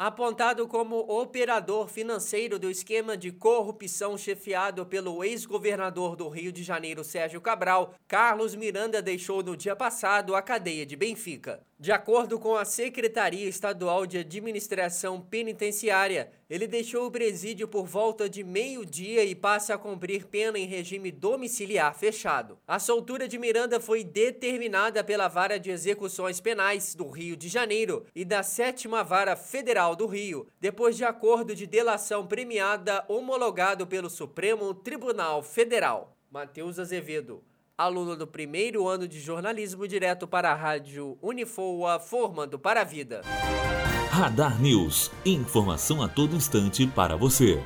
Apontado como operador financeiro do esquema de corrupção chefiado pelo ex-governador do Rio de Janeiro, Sérgio Cabral, Carlos Miranda deixou no dia passado a cadeia de Benfica. De acordo com a Secretaria Estadual de Administração Penitenciária, ele deixou o presídio por volta de meio-dia e passa a cumprir pena em regime domiciliar fechado. A soltura de Miranda foi determinada pela Vara de Execuções Penais do Rio de Janeiro e da Sétima Vara Federal do Rio, depois de acordo de delação premiada homologado pelo Supremo Tribunal Federal. Matheus Azevedo aluno do primeiro ano de jornalismo, direto para a rádio Unifoa, formando para a vida. Radar News. Informação a todo instante para você.